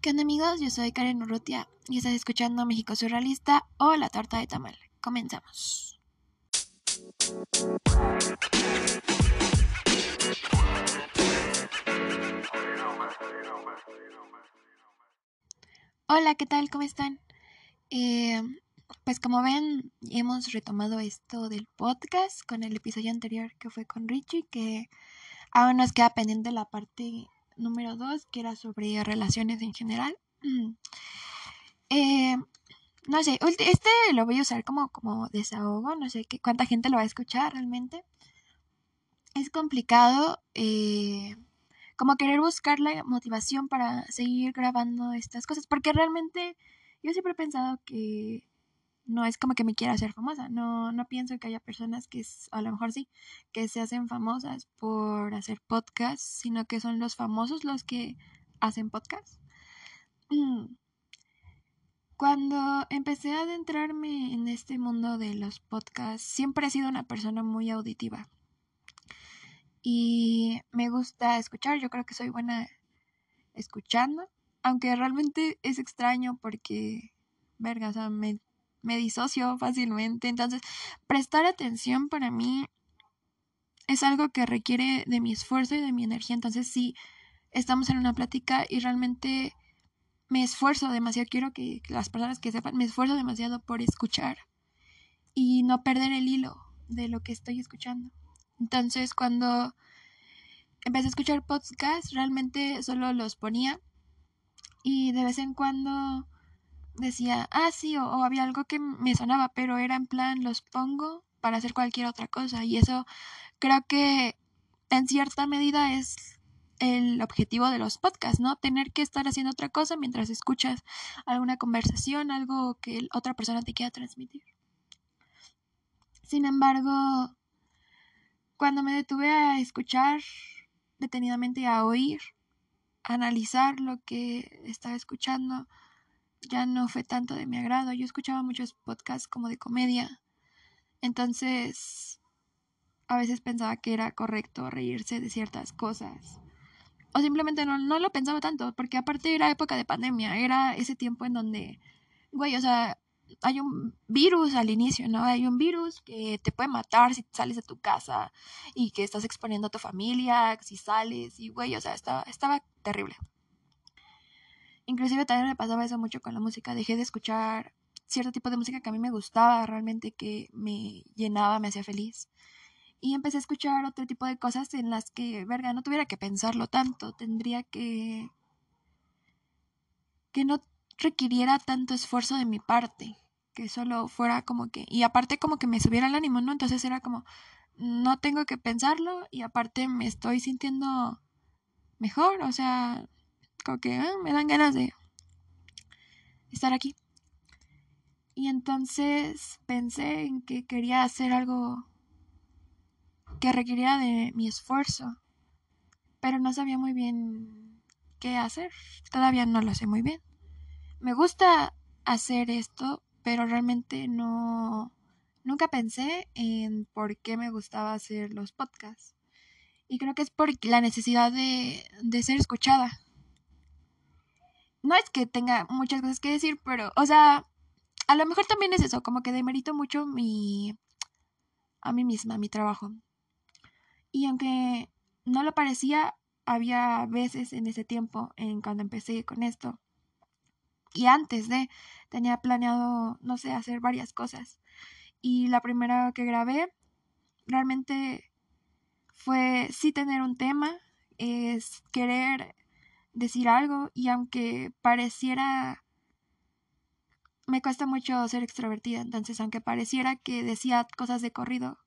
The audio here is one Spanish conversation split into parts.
¿Qué onda amigos? Yo soy Karen Urrutia y estás escuchando México Surrealista o La Torta de Tamal. Comenzamos. Hola, ¿qué tal? ¿Cómo están? Eh, pues como ven, hemos retomado esto del podcast con el episodio anterior que fue con Richie, que aún nos queda pendiente la parte número 2, que era sobre relaciones en general. Eh, no sé, este lo voy a usar como, como desahogo, no sé qué, cuánta gente lo va a escuchar realmente. Es complicado eh, como querer buscar la motivación para seguir grabando estas cosas, porque realmente yo siempre he pensado que no es como que me quiera hacer famosa, no, no pienso que haya personas que, a lo mejor sí, que se hacen famosas por hacer podcasts, sino que son los famosos los que hacen podcasts. Cuando empecé a adentrarme en este mundo de los podcasts, siempre he sido una persona muy auditiva. Y me gusta escuchar, yo creo que soy buena escuchando, aunque realmente es extraño porque, verga, me me disocio fácilmente. Entonces, prestar atención para mí es algo que requiere de mi esfuerzo y de mi energía. Entonces, si estamos en una plática y realmente me esfuerzo demasiado, quiero que las personas que sepan, me esfuerzo demasiado por escuchar y no perder el hilo de lo que estoy escuchando. Entonces, cuando empecé a escuchar podcasts, realmente solo los ponía y de vez en cuando decía, ah, sí, o, había algo que me sonaba, pero era en plan, los pongo para hacer cualquier otra cosa. Y eso creo que en cierta medida es el objetivo de los podcasts, ¿no? Tener que estar haciendo otra cosa mientras escuchas alguna conversación, algo que otra persona te quiera transmitir. Sin embargo, cuando me detuve a escuchar detenidamente, a oír, a analizar lo que estaba escuchando, ya no fue tanto de mi agrado. Yo escuchaba muchos podcasts como de comedia. Entonces, a veces pensaba que era correcto reírse de ciertas cosas. O simplemente no, no lo pensaba tanto, porque aparte era época de pandemia, era ese tiempo en donde, güey, o sea, hay un virus al inicio, ¿no? Hay un virus que te puede matar si sales de tu casa y que estás exponiendo a tu familia, si sales, y güey, o sea, estaba, estaba terrible. Inclusive también me pasaba eso mucho con la música. Dejé de escuchar cierto tipo de música que a mí me gustaba, realmente que me llenaba, me hacía feliz. Y empecé a escuchar otro tipo de cosas en las que, verga, no tuviera que pensarlo tanto. Tendría que... que no requiriera tanto esfuerzo de mi parte. Que solo fuera como que... Y aparte como que me subiera el ánimo, ¿no? Entonces era como... No tengo que pensarlo y aparte me estoy sintiendo mejor, o sea, que ah, me dan ganas de estar aquí. Y entonces pensé en que quería hacer algo que requiriera de mi esfuerzo, pero no sabía muy bien qué hacer. Todavía no lo sé muy bien. Me gusta hacer esto, pero realmente no nunca pensé en por qué me gustaba hacer los podcasts. Y creo que es por la necesidad de, de ser escuchada no es que tenga muchas cosas que decir, pero, o sea, a lo mejor también es eso, como que demerito mucho mi, a mí misma, mi trabajo. Y aunque no lo parecía, había veces en ese tiempo, en cuando empecé con esto, y antes de, tenía planeado, no sé, hacer varias cosas. Y la primera que grabé, realmente fue sí tener un tema, es querer decir algo y aunque pareciera me cuesta mucho ser extrovertida, entonces aunque pareciera que decía cosas de corrido,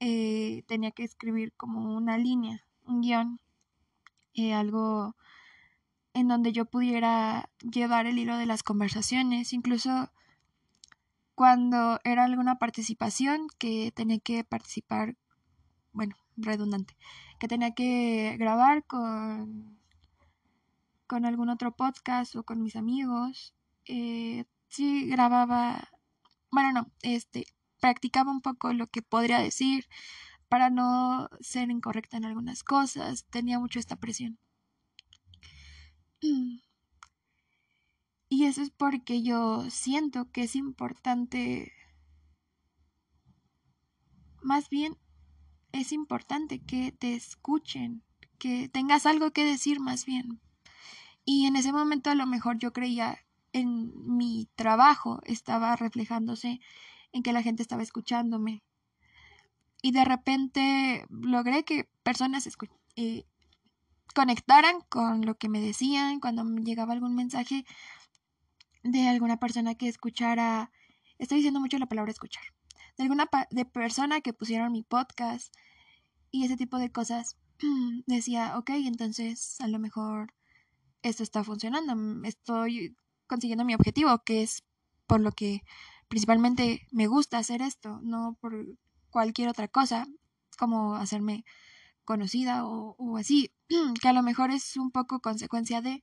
eh, tenía que escribir como una línea, un guion, eh, algo en donde yo pudiera llevar el hilo de las conversaciones, incluso cuando era alguna participación que tenía que participar, bueno, redundante, que tenía que grabar con con algún otro podcast o con mis amigos. Eh, sí grababa, bueno, no, este, practicaba un poco lo que podría decir para no ser incorrecta en algunas cosas. Tenía mucho esta presión. Y eso es porque yo siento que es importante, más bien es importante que te escuchen, que tengas algo que decir más bien. Y en ese momento a lo mejor yo creía en mi trabajo estaba reflejándose en que la gente estaba escuchándome. Y de repente logré que personas eh, conectaran con lo que me decían cuando me llegaba algún mensaje de alguna persona que escuchara, estoy diciendo mucho la palabra escuchar, de alguna de persona que pusieron mi podcast y ese tipo de cosas, decía, ok, entonces a lo mejor esto está funcionando, estoy consiguiendo mi objetivo, que es por lo que principalmente me gusta hacer esto, no por cualquier otra cosa, como hacerme conocida o, o así, que a lo mejor es un poco consecuencia de,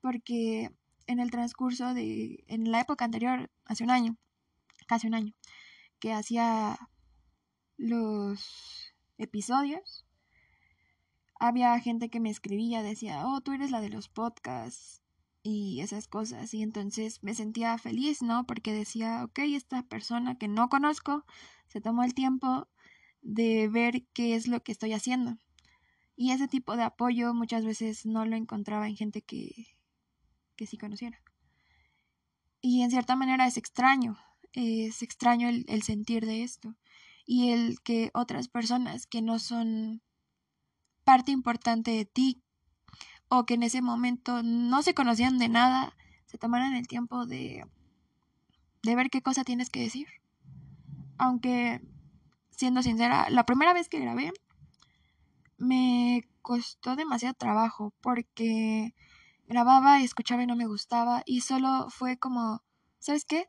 porque en el transcurso de, en la época anterior, hace un año, casi un año, que hacía los episodios, había gente que me escribía, decía, oh, tú eres la de los podcasts y esas cosas. Y entonces me sentía feliz, ¿no? Porque decía, ok, esta persona que no conozco se tomó el tiempo de ver qué es lo que estoy haciendo. Y ese tipo de apoyo muchas veces no lo encontraba en gente que, que sí conociera. Y en cierta manera es extraño, es extraño el, el sentir de esto. Y el que otras personas que no son parte importante de ti o que en ese momento no se conocían de nada, se tomaran el tiempo de, de ver qué cosa tienes que decir. Aunque, siendo sincera, la primera vez que grabé me costó demasiado trabajo porque grababa y escuchaba y no me gustaba y solo fue como, ¿sabes qué?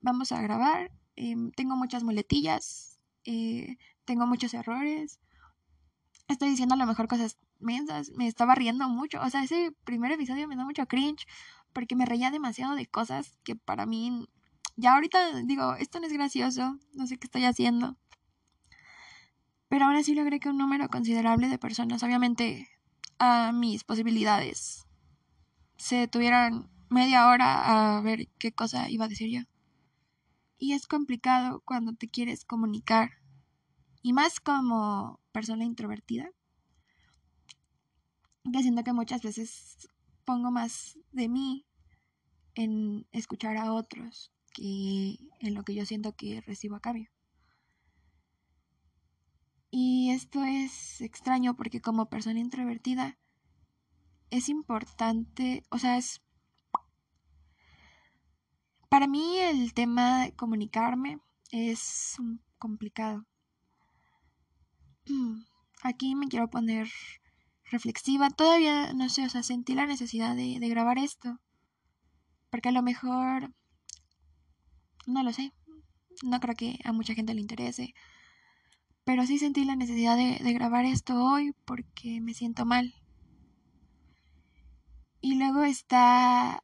Vamos a grabar, tengo muchas muletillas, tengo muchos errores, estoy diciendo a lo mejor cosas mensas, me estaba riendo mucho, o sea, ese primer episodio me da mucho cringe porque me reía demasiado de cosas que para mí, ya ahorita digo, esto no es gracioso, no sé qué estoy haciendo. Pero ahora sí logré que un número considerable de personas, obviamente a mis posibilidades, se detuvieran media hora a ver qué cosa iba a decir yo. Y es complicado cuando te quieres comunicar. Y más como persona introvertida. Que siento que muchas veces pongo más de mí en escuchar a otros que en lo que yo siento que recibo a cambio. Y esto es extraño porque como persona introvertida es importante, o sea, es... Para mí el tema de comunicarme es complicado. Aquí me quiero poner reflexiva. Todavía, no sé, o sea, sentí la necesidad de, grabar esto. Porque a lo mejor... No lo sé. No creo que a mucha gente le interese. Pero sí sentí la necesidad de grabar esto hoy porque me siento mal. Y luego está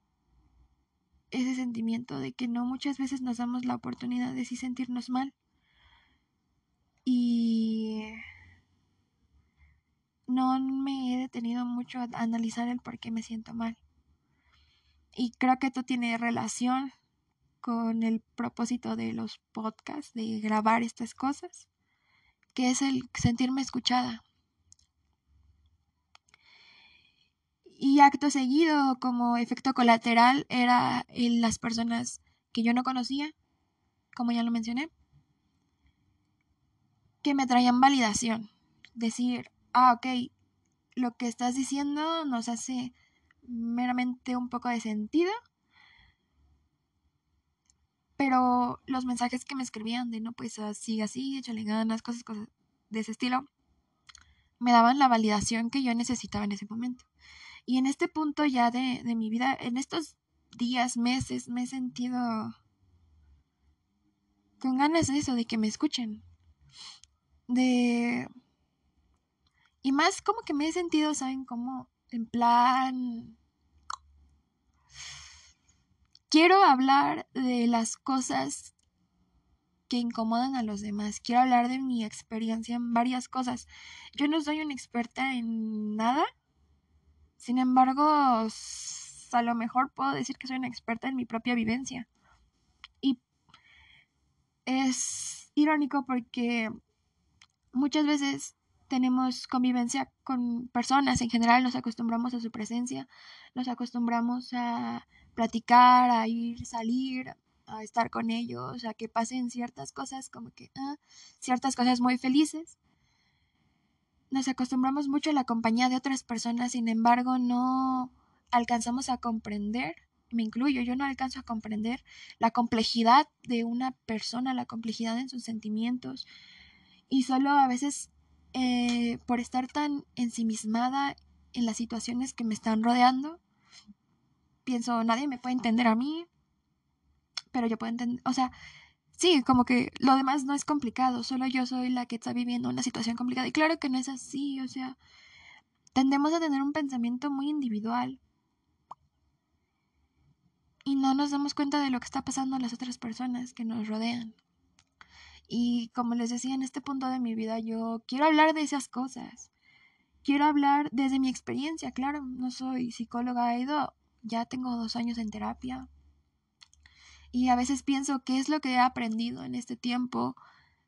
ese sentimiento de que no muchas veces nos damos la oportunidad de sí sentirnos mal. Y no me he detenido mucho a analizar el por qué me siento mal. Y creo que esto tiene relación con el propósito de los podcasts, de grabar estas cosas, que es el sentirme escuchada. Y acto seguido, como efecto colateral, era en las personas que yo no conocía, como ya lo mencioné, que me traían validación. Decir, ah, ok, lo que estás diciendo nos hace meramente un poco de sentido. Pero los mensajes que me escribían de no, pues así, así, échale ganas, cosas, cosas de ese estilo, me daban la validación que yo necesitaba en ese momento. Y en este punto ya de, mi vida, en estos días, meses, me he sentido con ganas de eso, de que me escuchen. De... Y más como que me he sentido, ¿saben? Como en plan... Quiero hablar de las cosas que incomodan a los demás. Quiero hablar de mi experiencia en varias cosas. Yo no soy una experta en nada, sin embargo, a lo mejor puedo decir que soy una experta en mi propia vivencia. Y es irónico porque muchas veces tenemos convivencia con personas, en general nos acostumbramos a su presencia, nos acostumbramos a platicar, a ir, salir, a estar con ellos, a que pasen ciertas cosas como que, ah, ciertas cosas muy felices. Nos acostumbramos mucho a la compañía de otras personas, sin embargo, no alcanzamos a comprender, me incluyo, yo no alcanzo a comprender la complejidad de una persona, la complejidad en sus sentimientos, y solo a veces eh, por estar tan ensimismada en las situaciones que me están rodeando, pienso, nadie me puede entender a mí, pero yo puedo entender, o sea, sí, como que lo demás no es complicado, solo yo soy la que está viviendo una situación complicada. Y claro que no es así, o sea, tendemos a tener un pensamiento muy individual. Y no nos damos cuenta de lo que está pasando a las otras personas que nos rodean. Y como les decía, en este punto de mi vida yo quiero hablar de esas cosas. Quiero hablar desde mi experiencia, claro, no soy psicóloga, he ido, ya tengo dos años en terapia. Y a veces pienso qué es lo que he aprendido en este tiempo.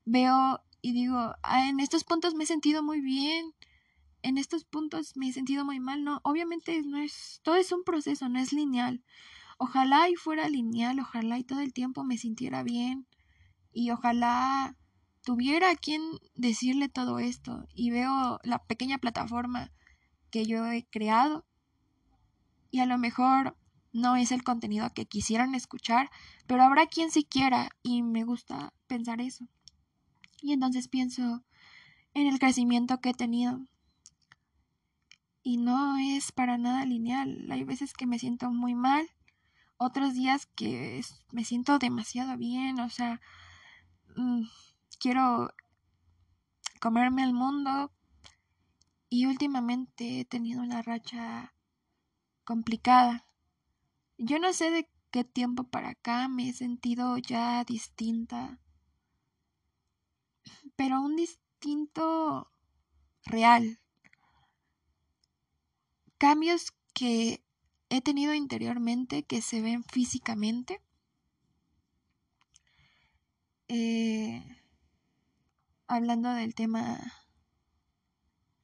Veo y digo, ah, en estos puntos me he sentido muy bien, en estos puntos me he sentido muy mal. No, obviamente no es, todo es un proceso, no es lineal. Ojalá y fuera lineal, ojalá y todo el tiempo me sintiera bien y ojalá tuviera a quien decirle todo esto y veo la pequeña plataforma que yo he creado y a lo mejor no es el contenido que quisieran escuchar, pero habrá quien sí quiera y me gusta pensar eso. Y entonces pienso en el crecimiento que he tenido. Y no es para nada lineal. Hay veces que me siento muy mal, otros días que me siento demasiado bien, o sea, Mm, quiero comerme el mundo y últimamente he tenido una racha complicada. Yo no sé de qué tiempo para acá me he sentido ya distinta, pero un distinto real. Cambios que he tenido interiormente que se ven físicamente eh, hablando del tema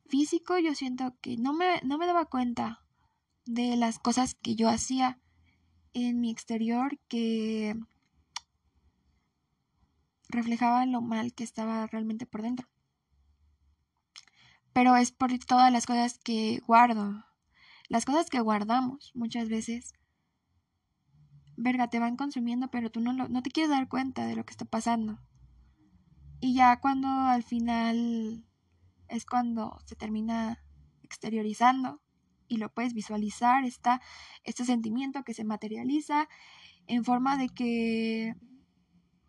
físico, yo siento que no me, no me daba cuenta de las cosas que yo hacía en mi exterior que reflejaban lo mal que estaba realmente por dentro. Pero es por todas las cosas que guardo, las cosas que guardamos muchas veces verga, te van consumiendo, pero tú no, no te quieres dar cuenta de lo que está pasando. Y ya cuando al final es cuando se termina exteriorizando y lo puedes visualizar, está este sentimiento que se materializa en forma de que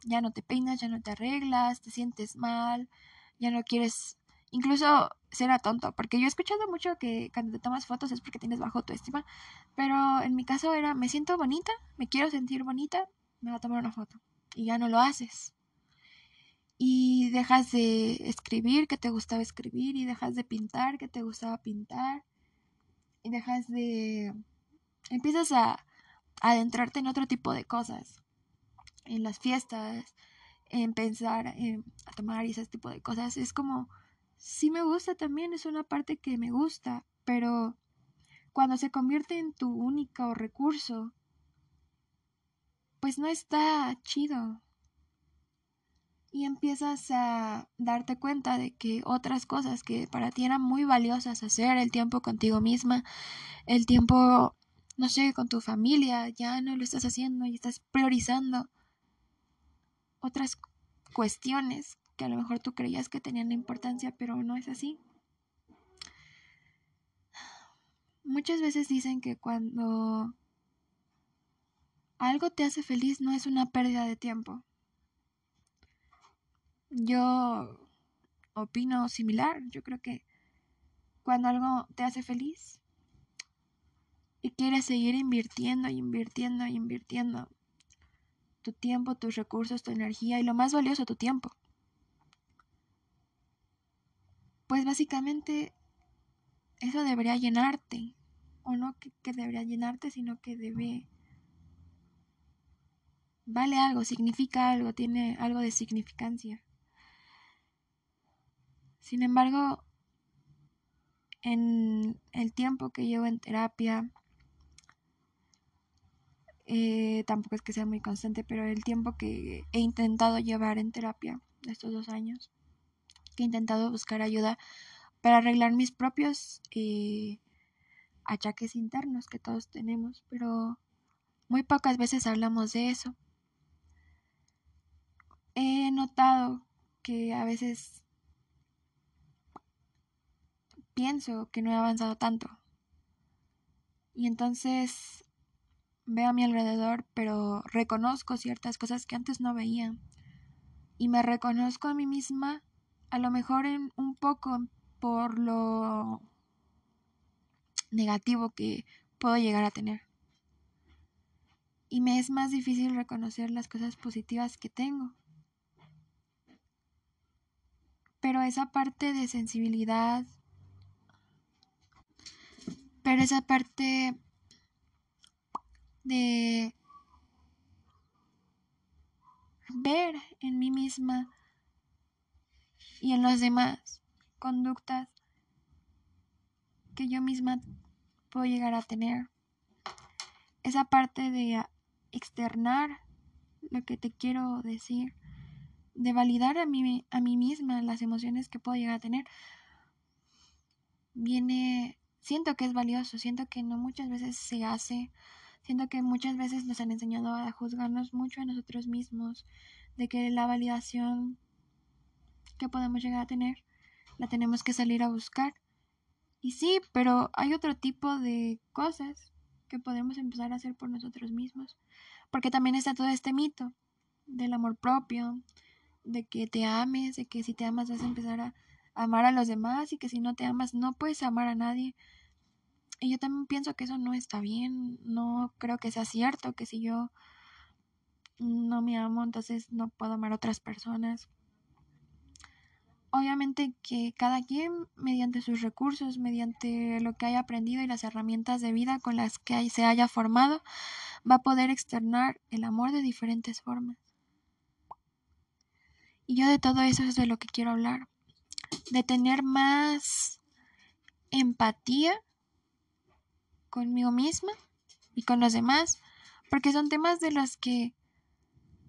ya no te peinas, ya no te arreglas, te sientes mal, ya no quieres incluso será tonto, porque yo he escuchado mucho que cuando te tomas fotos es porque tienes bajo autoestima, pero en mi caso era, me siento bonita, me quiero sentir bonita, me voy a tomar una foto. Y ya no lo haces. Y dejas de escribir que te gustaba escribir, y dejas de pintar que te gustaba pintar, y dejas de... empiezas a, adentrarte en otro tipo de cosas, en las fiestas, en pensar, en tomar y ese tipo de cosas. Es como sí me gusta también, es una parte que me gusta, pero cuando se convierte en tu único recurso, pues no está chido. Y empiezas a darte cuenta de que otras cosas que para ti eran muy valiosas hacer, el tiempo contigo misma, el tiempo, no sé, con tu familia, ya no lo estás haciendo y estás priorizando otras cuestiones que a lo mejor tú creías que tenían importancia, pero no es así. Muchas veces dicen que cuando algo te hace feliz no es una pérdida de tiempo. Yo opino similar. Yo creo que cuando algo te hace feliz y quieres seguir invirtiendo, invirtiendo, invirtiendo tu tiempo, tus recursos, tu energía y lo más valioso, tu tiempo. Pues básicamente eso debería llenarte o no que, que debería llenarte, sino que debe vale algo, significa algo, tiene algo de significancia. Sin embargo, en el tiempo que llevo en terapia, eh, tampoco es que sea muy constante, pero el tiempo que he intentado llevar en terapia, estos dos años, que he intentado buscar ayuda para arreglar mis propios eh, achaques internos que todos tenemos, pero muy pocas veces hablamos de eso. He notado que a veces pienso que no he avanzado tanto. Y entonces veo a mi alrededor, pero reconozco ciertas cosas que antes no veía. Y me reconozco a mí misma, a lo mejor en un poco por lo negativo que puedo llegar a tener. Y me es más difícil reconocer las cosas positivas que tengo. Pero esa parte de sensibilidad, pero esa parte de ver en mí misma y en los demás conductas que yo misma puedo llegar a tener. Esa parte de externar lo que te quiero decir, de validar a mí, a mí misma las emociones que puedo llegar a tener, viene, siento que es valioso, siento que no muchas veces se hace Siento que muchas veces nos han enseñado a juzgarnos mucho a nosotros mismos, de que la validación que podemos llegar a tener la tenemos que salir a buscar. Y sí, pero hay otro tipo de cosas que podemos empezar a hacer por nosotros mismos. Porque también está todo este mito del amor propio, de que te ames, de que si te amas vas a empezar a amar a los demás y que si no te amas no puedes amar a nadie. Y yo también pienso que eso no está bien, no creo que sea cierto, que si yo no me amo, entonces no puedo amar a otras personas. Obviamente que cada quien, mediante sus recursos, mediante lo que haya aprendido y las herramientas de vida con las que se haya formado, va a poder externar el amor de diferentes formas. Y yo de todo eso es de lo que quiero hablar, de tener más empatía conmigo misma y con los demás, porque son temas de los que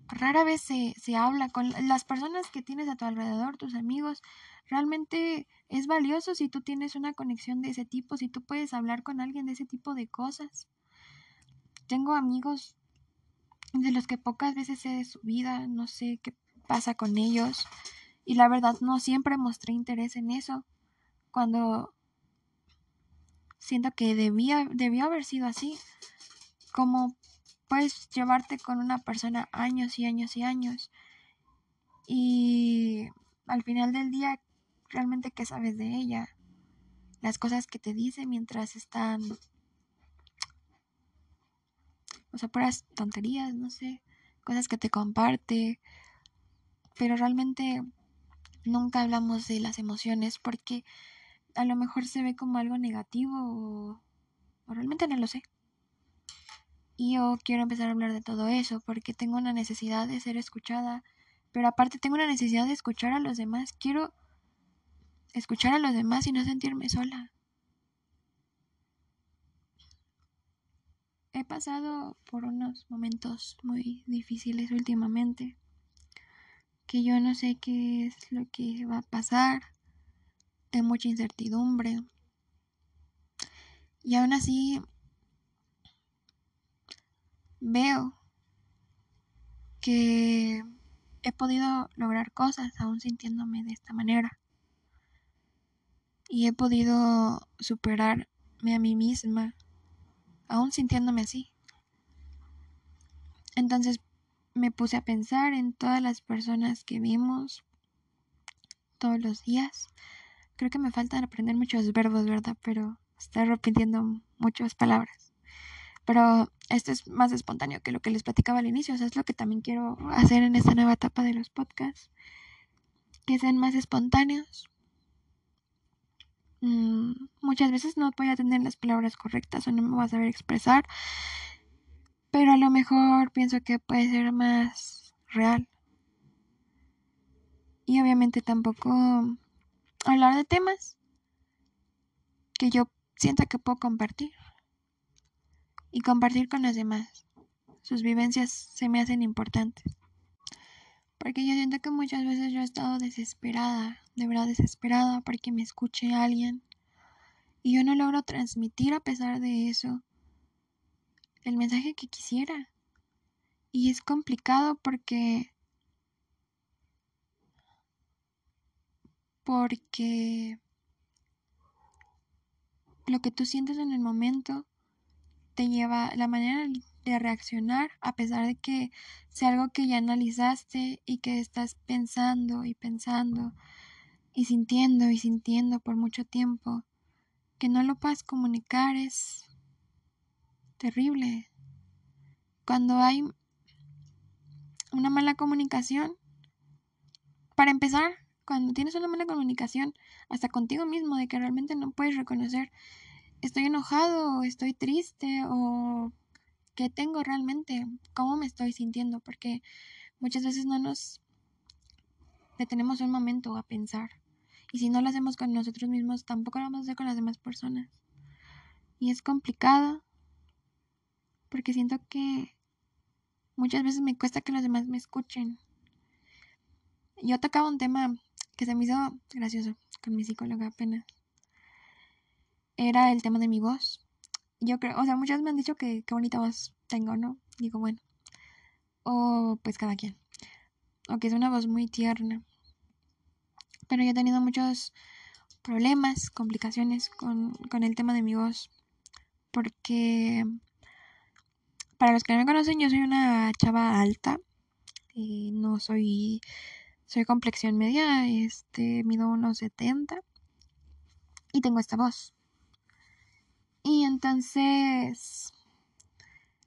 rara vez se, se habla con las personas que tienes a tu alrededor, tus amigos. Realmente es valioso si tú tienes una conexión de ese tipo, si tú puedes hablar con alguien de ese tipo de cosas. Tengo amigos de los que pocas veces sé de su vida, no sé qué pasa con ellos. Y la verdad no siempre mostré interés en eso. Cuando siento que debía, debió haber sido así. Como puedes llevarte con una persona años y años y años. Y al final del día, realmente qué sabes de ella. Las cosas que te dice mientras están... O sea, puras tonterías, no sé. Cosas que te comparte. Pero realmente nunca hablamos de las emociones porque a lo mejor se ve como algo negativo o, realmente no lo sé. Y yo quiero empezar a hablar de todo eso porque tengo una necesidad de ser escuchada, pero aparte tengo una necesidad de escuchar a los demás. Quiero escuchar a los demás y no sentirme sola. He pasado por unos momentos muy difíciles últimamente, que yo no sé qué es lo que va a pasar de mucha incertidumbre. Y aún así veo que he podido lograr cosas aún sintiéndome de esta manera. Y he podido superarme a mí misma aún sintiéndome así. Entonces me puse a pensar en todas las personas que vimos todos los días Creo que me faltan aprender muchos verbos, ¿verdad? Pero estoy repitiendo muchas palabras. Pero esto es más espontáneo que lo que les platicaba al inicio. O sea, es lo que también quiero hacer en esta nueva etapa de los podcasts. Que sean más espontáneos. mm, muchas veces no voy a tener las palabras correctas o no me voy a saber expresar, pero a lo mejor pienso que puede ser más real. Y obviamente tampoco hablar de temas que yo sienta que puedo compartir y compartir con los demás. Sus vivencias se me hacen importantes. Porque yo siento que muchas veces yo he estado desesperada, de verdad desesperada, porque me escuche alguien. Y yo no logro transmitir a pesar de eso el mensaje que quisiera. Y es complicado porque... Porque lo que tú sientes en el momento te lleva, la manera de reaccionar, a pesar de que sea algo que ya analizaste y que estás pensando y pensando y sintiendo y sintiendo por mucho tiempo, que no lo puedas comunicar es terrible. Cuando hay una mala comunicación, para empezar, cuando tienes una mala comunicación, hasta contigo mismo, de que realmente no puedes reconocer, estoy enojado, estoy triste, o qué tengo realmente, cómo me estoy sintiendo, porque muchas veces no nos detenemos un momento a pensar. Y si no lo hacemos con nosotros mismos, tampoco lo vamos a hacer con las demás personas. Y es complicado, porque siento que muchas veces me cuesta que los demás me escuchen. Yo tocaba un tema que se me hizo gracioso con mi psicóloga apenas. Era el tema de mi voz. Yo creo, o sea, muchas me han dicho que qué bonita voz tengo, ¿no? Digo, bueno. O pues cada quien. O que es una voz muy tierna. Pero yo he tenido muchos problemas, complicaciones con, con el tema de mi voz. Porque para los que no me conocen, yo soy una chava alta. No soy soy complexión media, este, mido unos 70 y tengo esta voz. Y entonces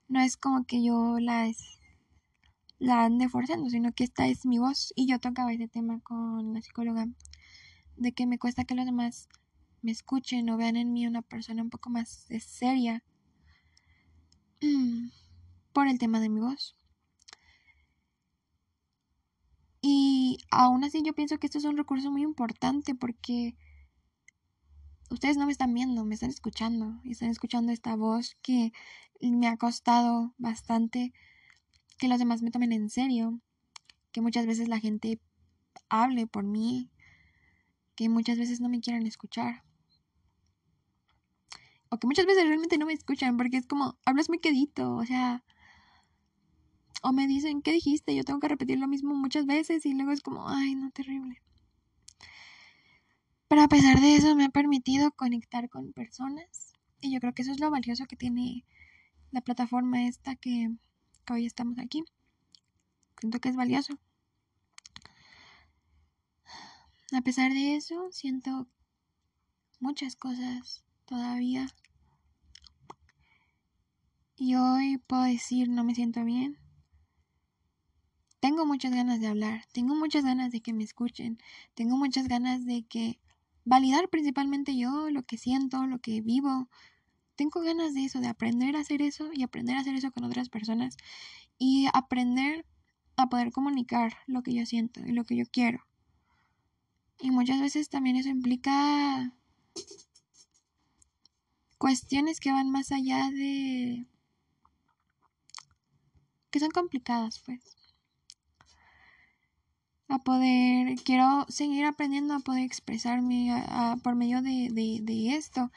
no es como que yo la, ande forzando, sino que esta es mi voz. Y yo tocaba ese tema con la psicóloga, de que me cuesta que los demás me escuchen o vean en mí una persona un poco más seria por el tema de mi voz. Y aún así yo pienso que esto es un recurso muy importante porque ustedes no me están viendo, me están escuchando. Están escuchando esta voz que me ha costado bastante que los demás me tomen en serio. Que muchas veces la gente hable por mí. Que muchas veces no me quieran escuchar. O que muchas veces realmente no me escuchan porque es como, hablas muy quedito, o sea, o me dicen, ¿qué dijiste? Yo tengo que repetir lo mismo muchas veces y luego es como, ay, no, terrible. Pero a pesar de eso me ha permitido conectar con personas y yo creo que eso es lo valioso que tiene la plataforma esta que, que hoy estamos aquí. Siento que es valioso. A pesar de eso, siento muchas cosas todavía. Y hoy puedo decir no me siento bien, tengo muchas ganas de hablar, tengo muchas ganas de que me escuchen, tengo muchas ganas de que validar principalmente yo lo que siento, lo que vivo. Tengo ganas de eso, de aprender a hacer eso y aprender a hacer eso con otras personas y aprender a poder comunicar lo que yo siento y lo que yo quiero. Y muchas veces también eso implica cuestiones que van más allá de... que son complicadas, pues a poder, quiero seguir aprendiendo a poder expresarme por medio de, esto,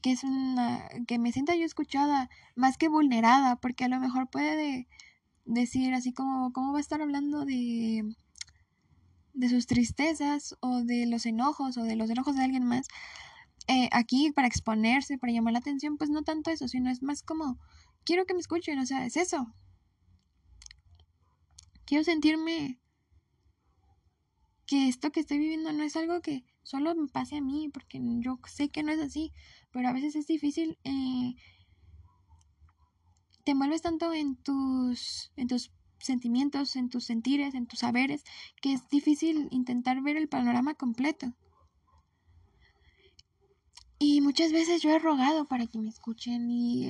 que es una, que me sienta yo escuchada, más que vulnerada, porque a lo mejor puede decir así como, ¿cómo va a estar hablando de, de sus tristezas o de los enojos o de los enojos de alguien más? Eh, aquí para exponerse, para llamar la atención, pues no tanto eso, sino es más como, quiero que me escuchen, o sea, es eso. Quiero sentirme que esto que estoy viviendo no es algo que solo me pase a mí, porque yo sé que no es así, pero a veces es difícil. Eh, te envuelves tanto en tus, en tus sentimientos, en tus sentires, en tus saberes, que es difícil intentar ver el panorama completo. Y muchas veces yo he rogado para que me escuchen y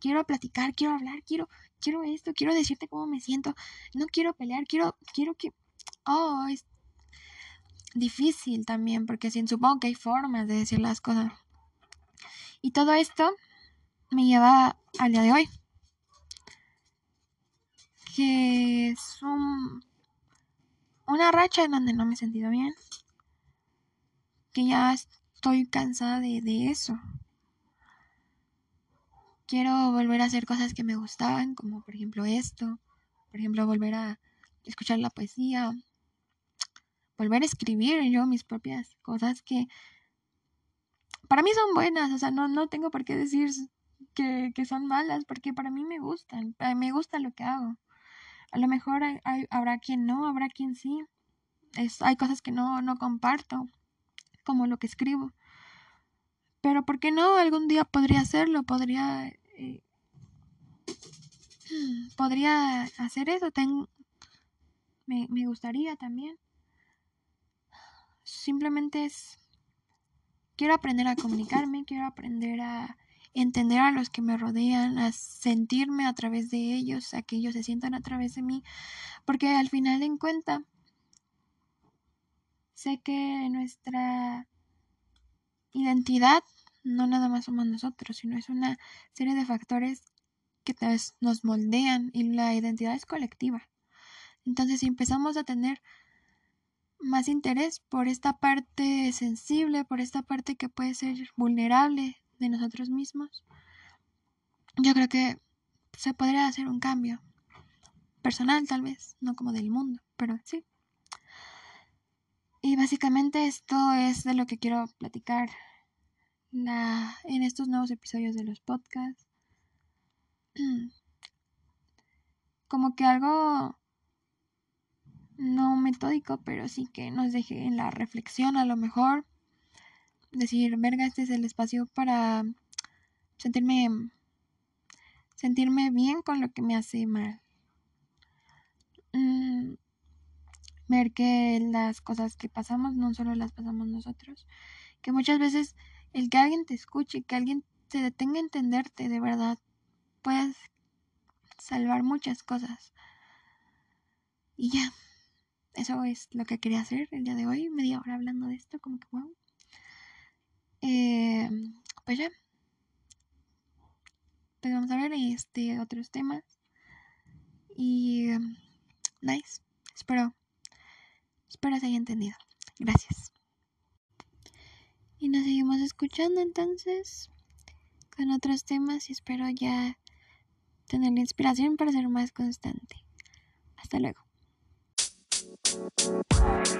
quiero platicar, quiero hablar, quiero, quiero esto, quiero decirte cómo me siento, no quiero pelear, quiero, quiero que, oh, difícil también, porque sin supongo que hay formas de decir las cosas. Y todo esto me lleva al día de hoy. Que es un, una racha en donde no me he sentido bien. Que ya estoy cansada de, de eso. Quiero volver a hacer cosas que me gustaban, como por ejemplo esto. Por ejemplo, volver a escuchar la poesía. Volver a escribir yo mis propias cosas que para mí son buenas. O sea, no, no tengo por qué decir que, que son malas, porque para mí me gustan. Me gusta lo que hago. A lo mejor hay, habrá quien no, habrá quien sí. Es, hay cosas que no, no comparto, como lo que escribo. Pero ¿por qué no? Algún día podría hacerlo, podría... Eh, podría hacer eso. me, me gustaría también. Simplemente es... Quiero aprender a comunicarme, quiero aprender a entender a los que me rodean, a sentirme a través de ellos, a que ellos se sientan a través de mí, porque al final en cuenta sé que nuestra identidad no nada más somos nosotros, sino es una serie de factores que nos moldean y la identidad es colectiva. Entonces, si empezamos a tener más interés por esta parte sensible, por esta parte que puede ser vulnerable de nosotros mismos, yo creo que se podría hacer un cambio personal tal vez, no como del mundo, pero sí. Y básicamente esto es de lo que quiero platicar la, en estos nuevos episodios de los podcasts. Como que algo no metódico, pero sí que nos deje en la reflexión a lo mejor. Decir, verga, este es el espacio para sentirme sentirme bien con lo que me hace mal. Mm, ver que las cosas que pasamos no solo las pasamos nosotros, que muchas veces el que alguien te escuche, que alguien se detenga a entenderte de verdad, puedes salvar muchas cosas. Y ya. Eso es lo que quería hacer el día de hoy, media hora hablando de esto, como que wow. Eh, pues ya. Pues vamos a ver este otros temas. Y nice. Espero. Espero se haya entendido. Gracias. Y nos seguimos escuchando entonces con otros temas y espero ya tener la inspiración para ser más constante. Hasta luego. Bye.